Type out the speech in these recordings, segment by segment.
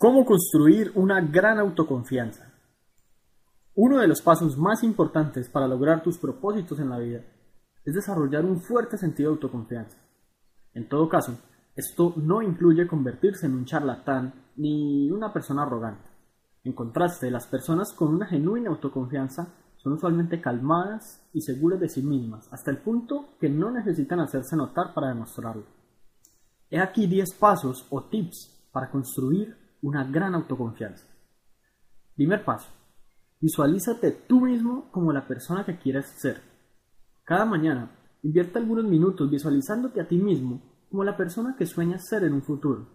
¿Cómo construir una gran autoconfianza? Uno de los pasos más importantes para lograr tus propósitos en la vida es desarrollar un fuerte sentido de autoconfianza. En todo caso, esto no incluye convertirse en un charlatán ni una persona arrogante. En contraste, las personas con una genuina autoconfianza son usualmente calmadas y seguras de sí mismas, hasta el punto que no necesitan hacerse notar para demostrarlo. He aquí 10 pasos o tips para construir una gran autoconfianza. Primer paso. Visualízate tú mismo como la persona que quieres ser. Cada mañana, invierte algunos minutos visualizándote a ti mismo como la persona que sueñas ser en un futuro.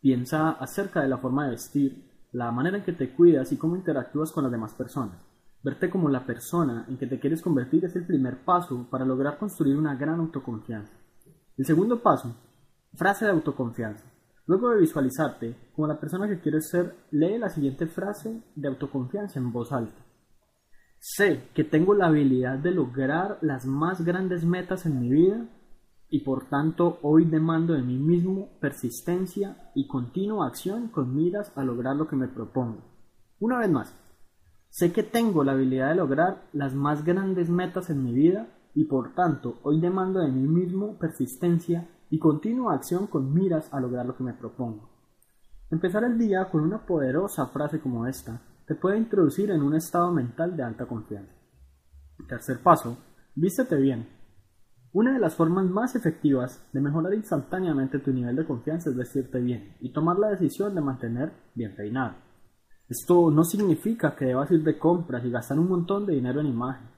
Piensa acerca de la forma de vestir, la manera en que te cuidas y cómo interactúas con las demás personas. Verte como la persona en que te quieres convertir es el primer paso para lograr construir una gran autoconfianza. El segundo paso, frase de autoconfianza. Luego de visualizarte como la persona que quieres ser, lee la siguiente frase de autoconfianza en voz alta. Sé que tengo la habilidad de lograr las más grandes metas en mi vida y por tanto hoy demando de mí mismo persistencia y continua acción con miras a lograr lo que me propongo. Una vez más, sé que tengo la habilidad de lograr las más grandes metas en mi vida y por tanto hoy demando de mí mismo persistencia y continua acción con miras a lograr lo que me propongo. Empezar el día con una poderosa frase como esta te puede introducir en un estado mental de alta confianza. Tercer paso, vístete bien. Una de las formas más efectivas de mejorar instantáneamente tu nivel de confianza es vestirte bien y tomar la decisión de mantener bien peinado. Esto no significa que debas ir de compras y gastar un montón de dinero en imagen.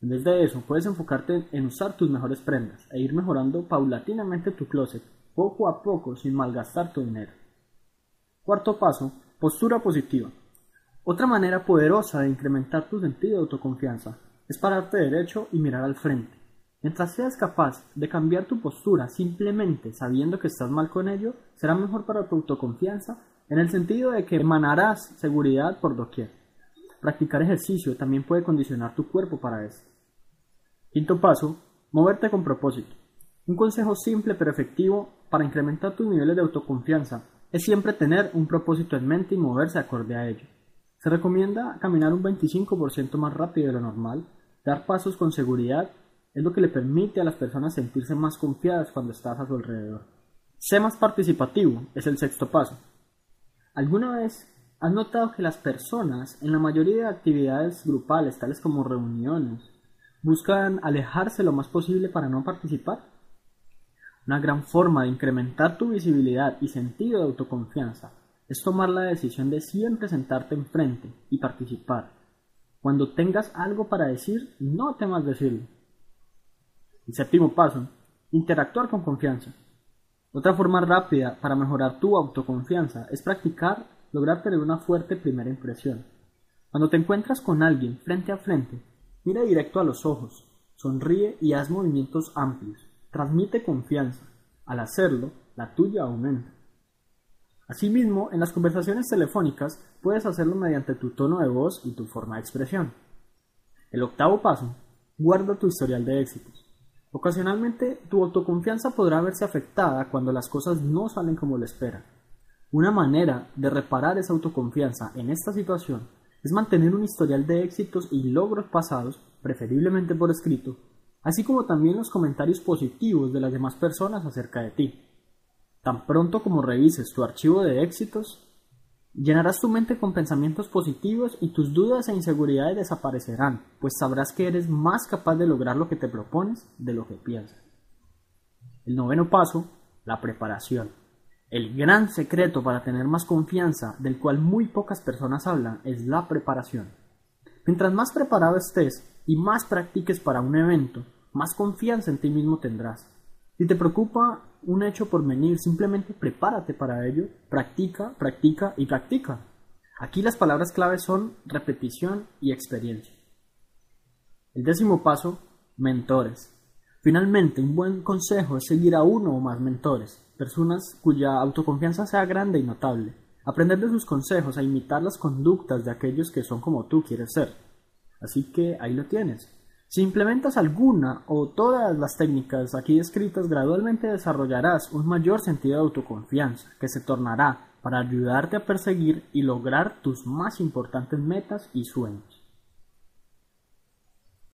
En vez de eso, puedes enfocarte en usar tus mejores prendas e ir mejorando paulatinamente tu closet, poco a poco, sin malgastar tu dinero. Cuarto paso, postura positiva. Otra manera poderosa de incrementar tu sentido de autoconfianza es pararte derecho y mirar al frente. Mientras seas capaz de cambiar tu postura simplemente sabiendo que estás mal con ello, será mejor para tu autoconfianza en el sentido de que emanarás seguridad por doquier. Practicar ejercicio también puede condicionar tu cuerpo para esto. Quinto paso, moverte con propósito. Un consejo simple pero efectivo para incrementar tus niveles de autoconfianza es siempre tener un propósito en mente y moverse acorde a ello. Se recomienda caminar un 25% más rápido de lo normal, dar pasos con seguridad es lo que le permite a las personas sentirse más confiadas cuando estás a su alrededor. Sé más participativo es el sexto paso. ¿Alguna vez ¿Has notado que las personas, en la mayoría de actividades grupales, tales como reuniones, buscan alejarse lo más posible para no participar? Una gran forma de incrementar tu visibilidad y sentido de autoconfianza es tomar la decisión de siempre sentarte enfrente y participar. Cuando tengas algo para decir, no temas decirlo. El séptimo paso, interactuar con confianza. Otra forma rápida para mejorar tu autoconfianza es practicar lograr tener una fuerte primera impresión. Cuando te encuentras con alguien frente a frente, mira directo a los ojos, sonríe y haz movimientos amplios. Transmite confianza. Al hacerlo, la tuya aumenta. Asimismo, en las conversaciones telefónicas puedes hacerlo mediante tu tono de voz y tu forma de expresión. El octavo paso, guarda tu historial de éxitos. Ocasionalmente, tu autoconfianza podrá verse afectada cuando las cosas no salen como lo esperan. Una manera de reparar esa autoconfianza en esta situación es mantener un historial de éxitos y logros pasados, preferiblemente por escrito, así como también los comentarios positivos de las demás personas acerca de ti. Tan pronto como revises tu archivo de éxitos, llenarás tu mente con pensamientos positivos y tus dudas e inseguridades desaparecerán, pues sabrás que eres más capaz de lograr lo que te propones de lo que piensas. El noveno paso, la preparación. El gran secreto para tener más confianza, del cual muy pocas personas hablan, es la preparación. Mientras más preparado estés y más practiques para un evento, más confianza en ti mismo tendrás. Si te preocupa un hecho por venir, simplemente prepárate para ello, practica, practica y practica. Aquí las palabras claves son repetición y experiencia. El décimo paso, mentores. Finalmente, un buen consejo es seguir a uno o más mentores personas cuya autoconfianza sea grande y notable, aprender de sus consejos a imitar las conductas de aquellos que son como tú quieres ser. Así que ahí lo tienes. Si implementas alguna o todas las técnicas aquí descritas, gradualmente desarrollarás un mayor sentido de autoconfianza, que se tornará para ayudarte a perseguir y lograr tus más importantes metas y sueños.